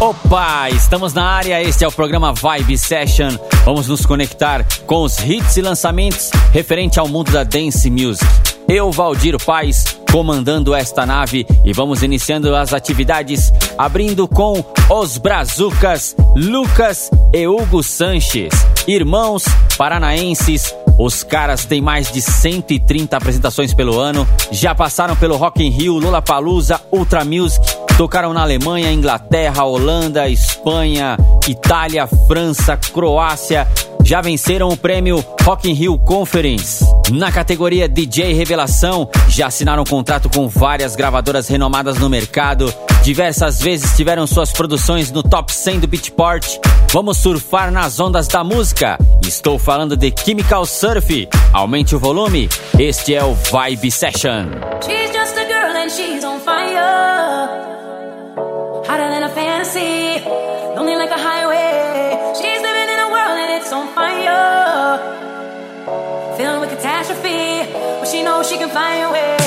Opa, estamos na área, este é o programa Vibe Session. Vamos nos conectar com os hits e lançamentos referente ao mundo da dance music. Eu, Valdir Paz, comandando esta nave e vamos iniciando as atividades, abrindo com os Brazucas, Lucas e Hugo Sanches, irmãos paranaenses. Os caras têm mais de 130 apresentações pelo ano, já passaram pelo Rock in Rio, Lollapalooza, Ultra Music, tocaram na Alemanha, Inglaterra, Holanda, Espanha, Itália, França, Croácia, já venceram o prêmio Rock in Rio Conference. Na categoria DJ Revelação, já assinaram um contrato com várias gravadoras renomadas no mercado. Diversas vezes tiveram suas produções no top 100 do Beatport. Vamos surfar nas ondas da música. Estou falando de Chemical Surf. Aumente o volume. Este é o Vibe Session. She's just a girl and she's on fire. She can find a way.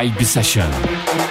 Vibe Session.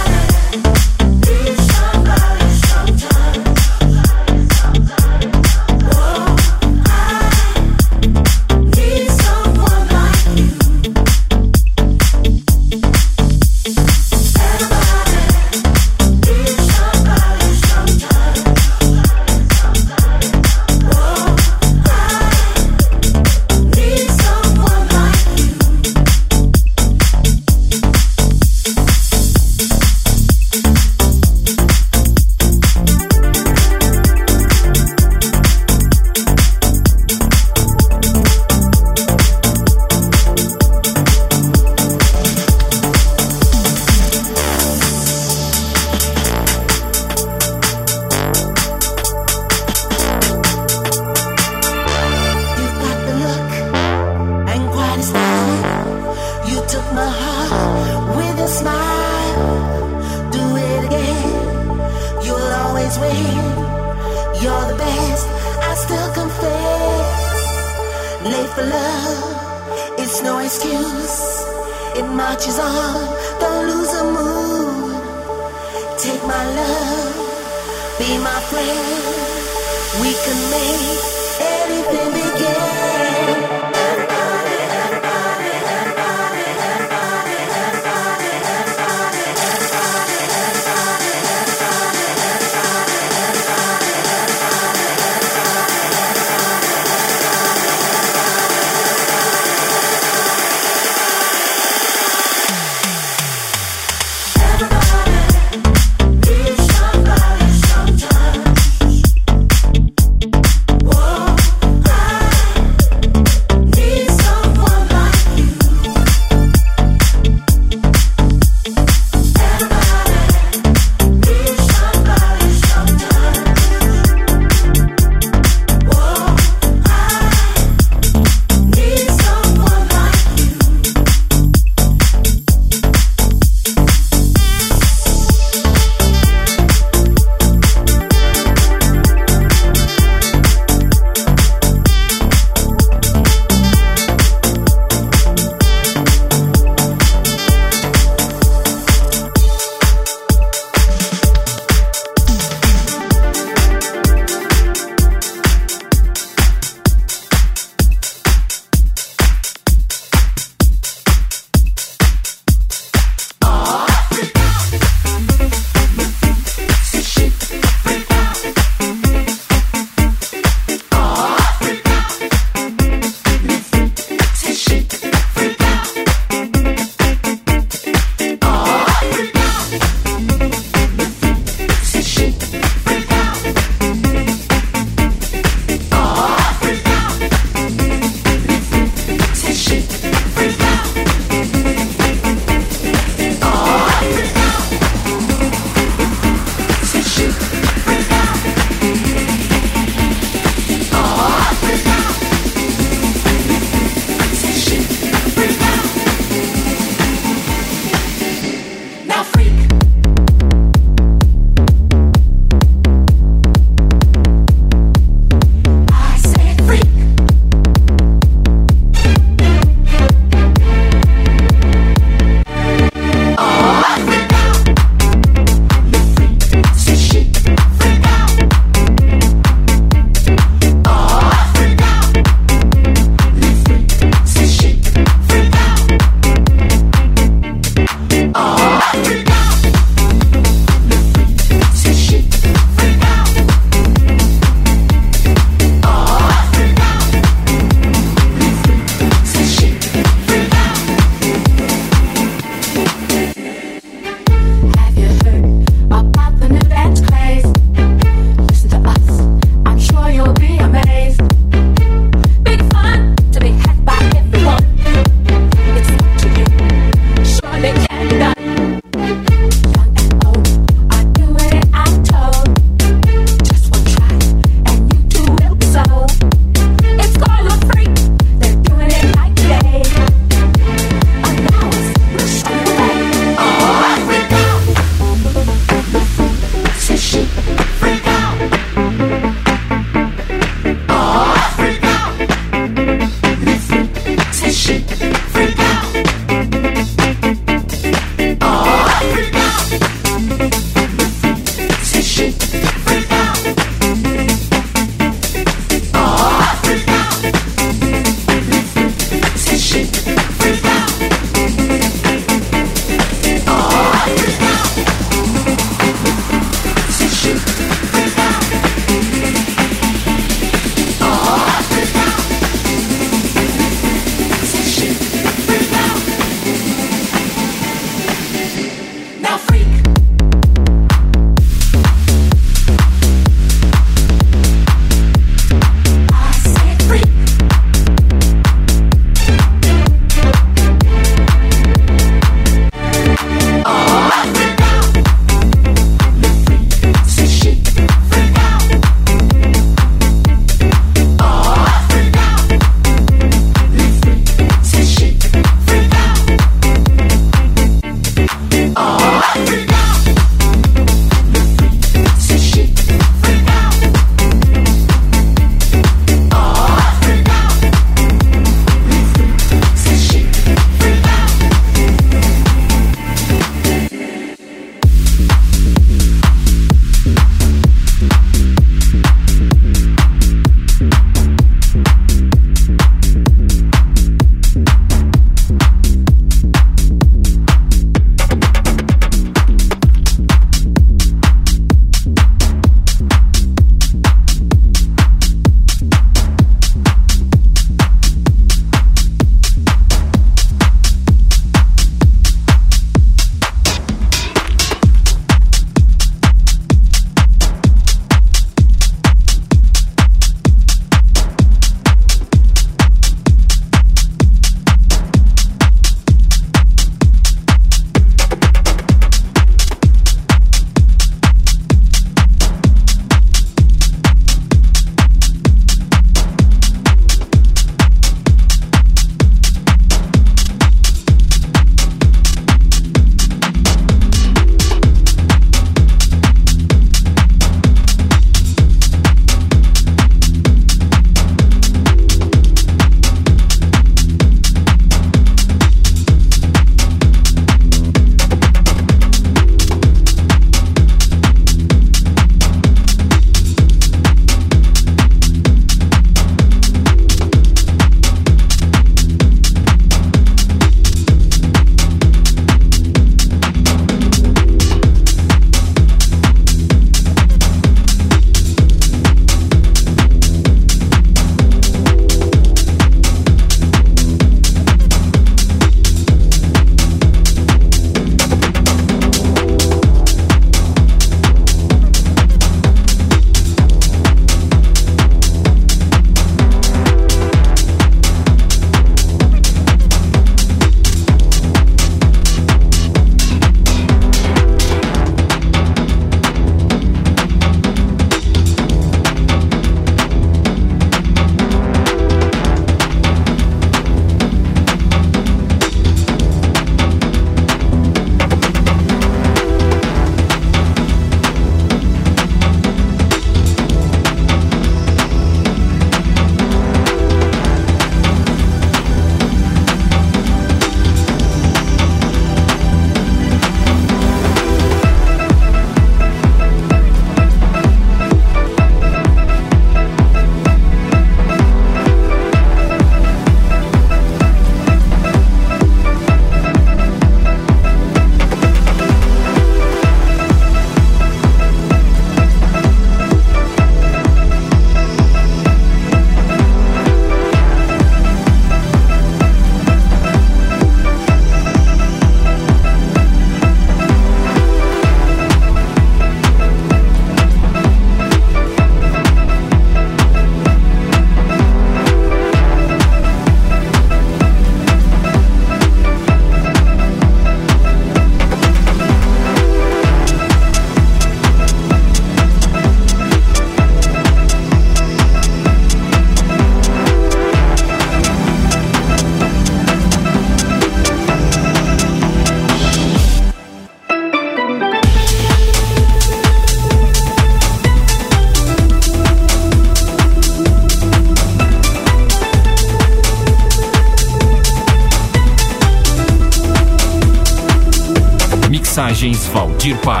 Mensagens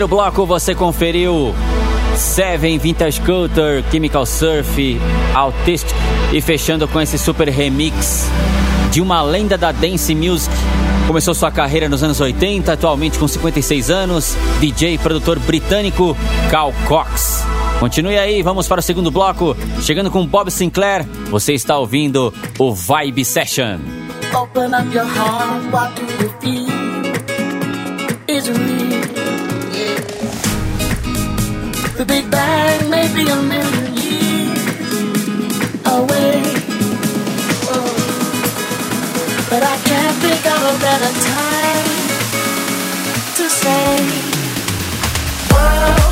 Primeiro bloco você conferiu Seven Vintage Culture, Chemical Surf, Autistic e fechando com esse super remix de uma lenda da dance music. Começou sua carreira nos anos 80, atualmente com 56 anos, DJ e produtor britânico Cal Cox. Continue aí, vamos para o segundo bloco. Chegando com Bob Sinclair, você está ouvindo o Vibe Session. Open up your heart, what do you feel? Is real. The Big Bang may be a million years away. Oh. But I can't think of a better time to say, World,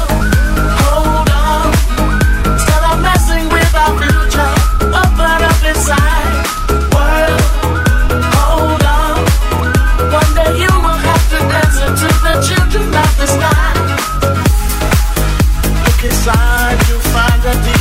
inside you find a deeper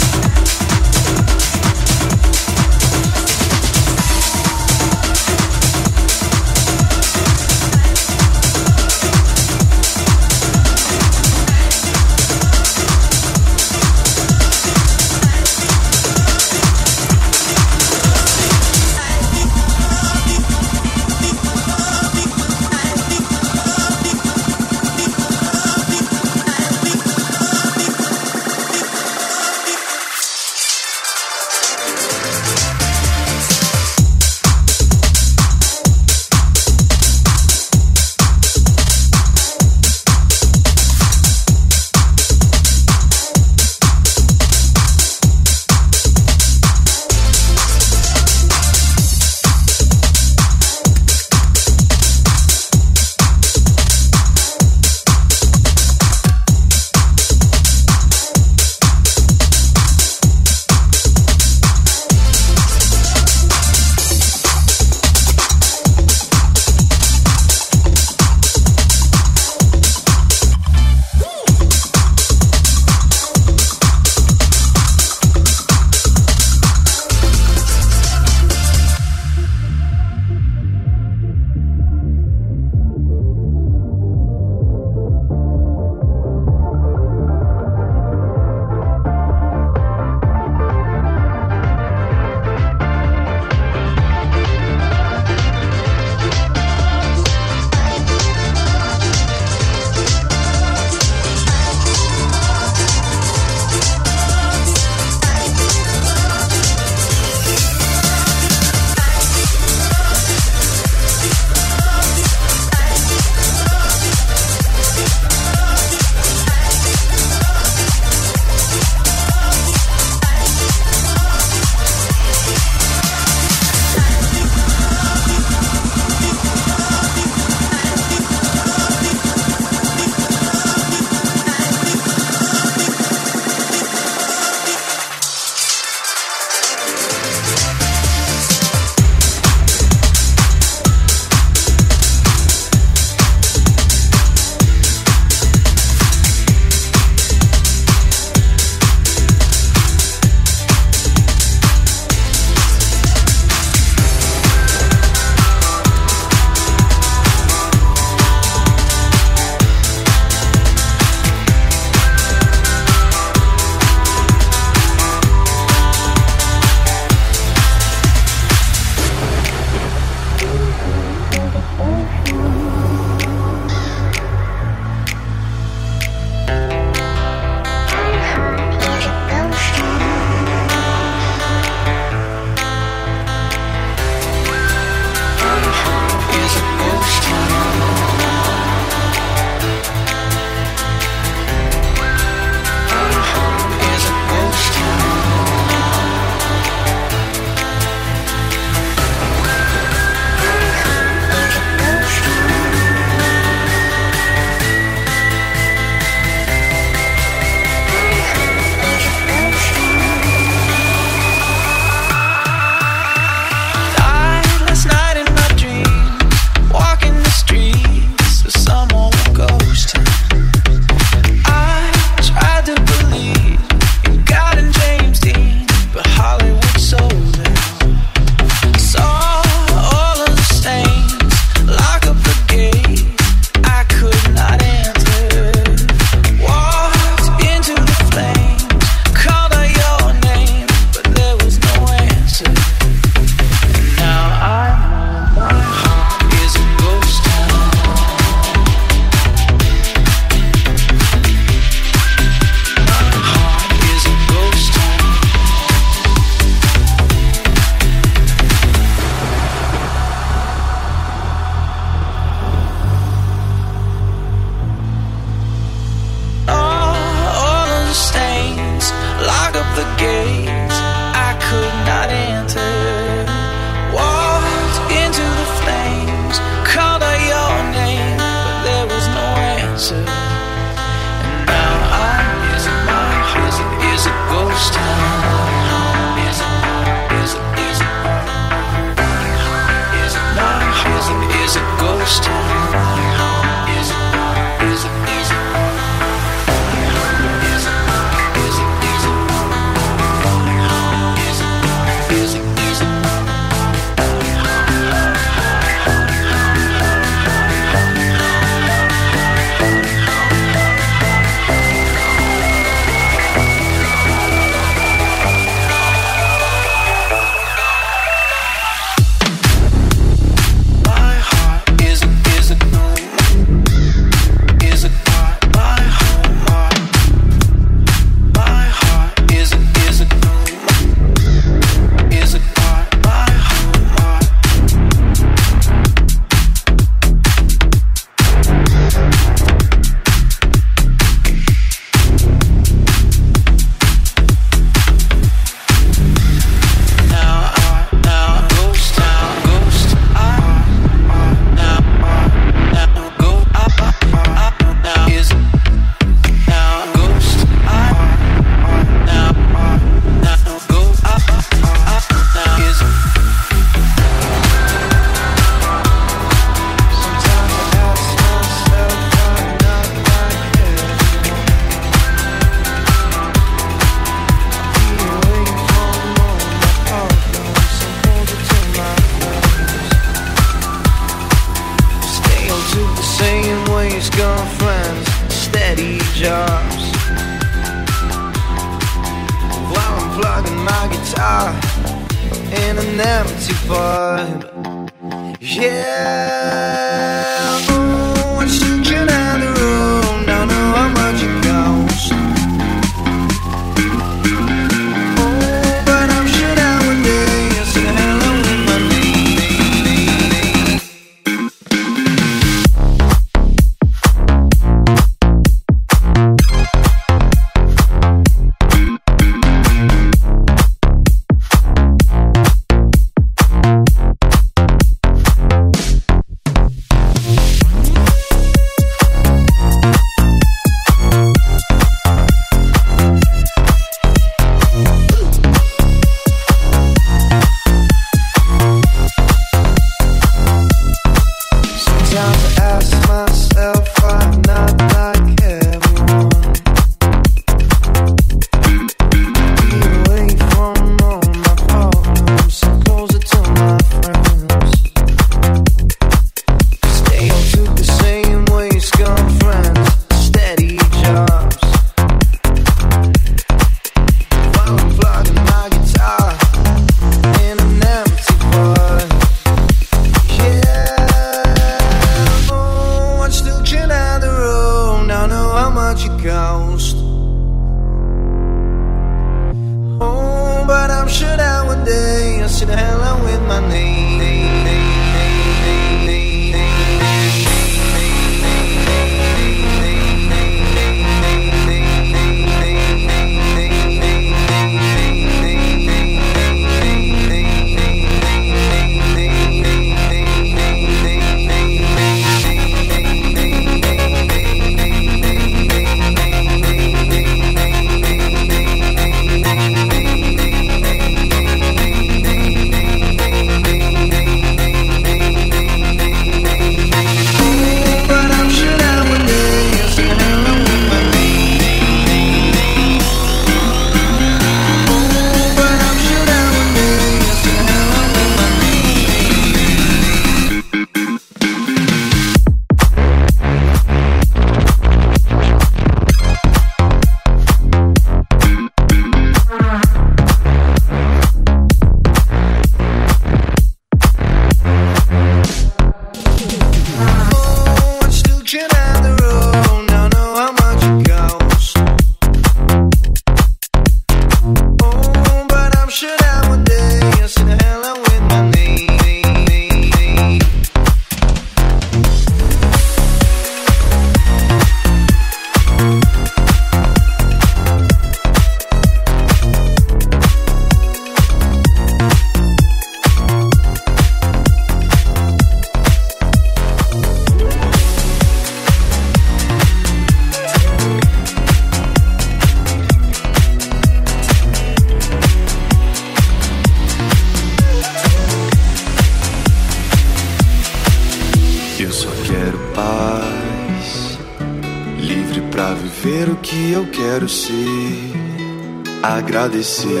agradecer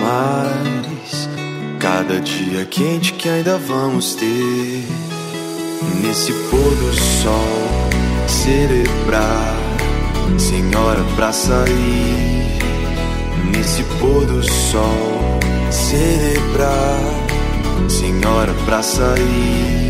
mais cada dia quente que ainda vamos ter. Nesse pôr do sol, celebrar, senhora, pra sair. Nesse pôr do sol, celebrar, senhora, pra sair.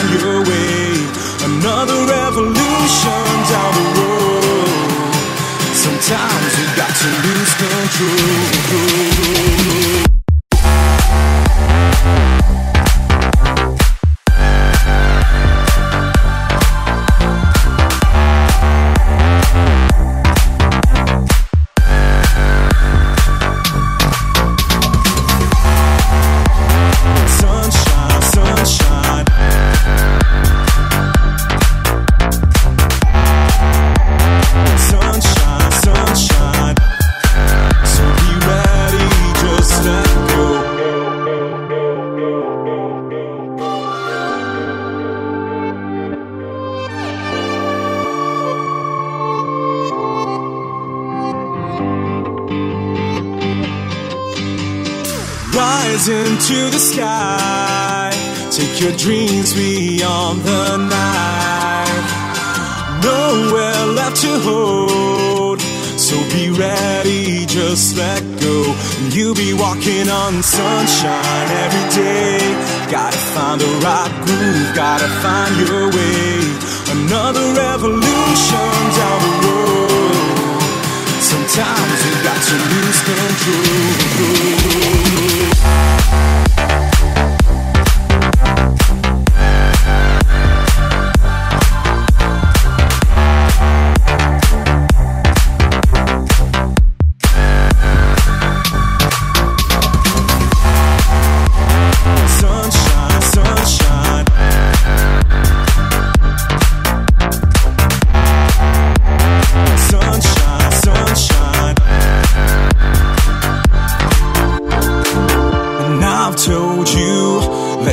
find your way. Another revolution down the road. Sometimes you got to lose control.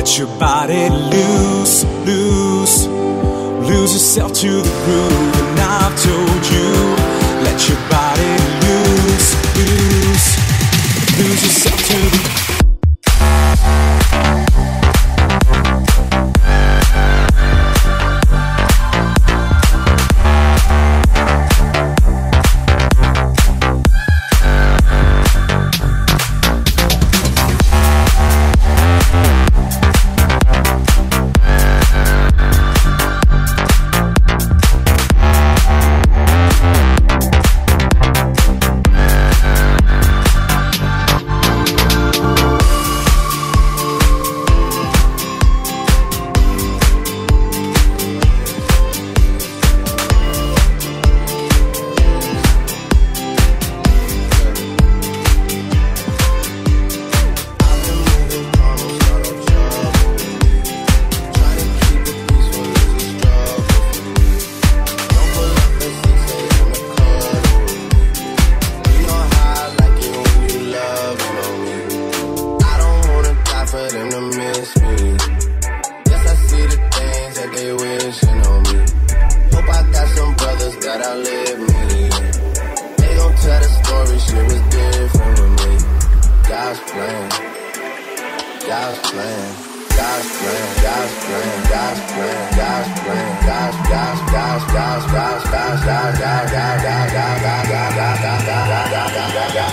Let your body loose, loose, lose yourself to the groove, and I've told.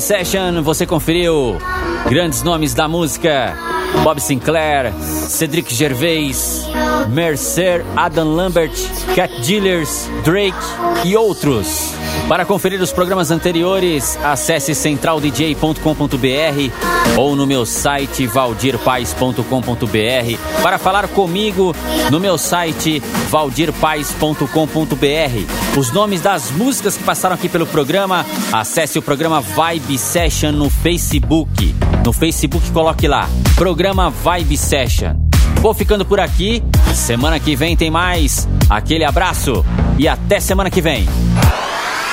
Session, você conferiu grandes nomes da música: Bob Sinclair, Cedric Gervais, Mercer, Adam Lambert, Cat Dealers, Drake e outros. Para conferir os programas anteriores, acesse centraldj.com.br ou no meu site valdirpais.com.br. Para falar comigo, no meu site valdirpais.com.br. Os nomes das músicas que passaram aqui pelo programa, acesse o programa Vibe Session no Facebook. No Facebook coloque lá, programa Vibe Session. Vou ficando por aqui. Semana que vem tem mais. Aquele abraço e até semana que vem.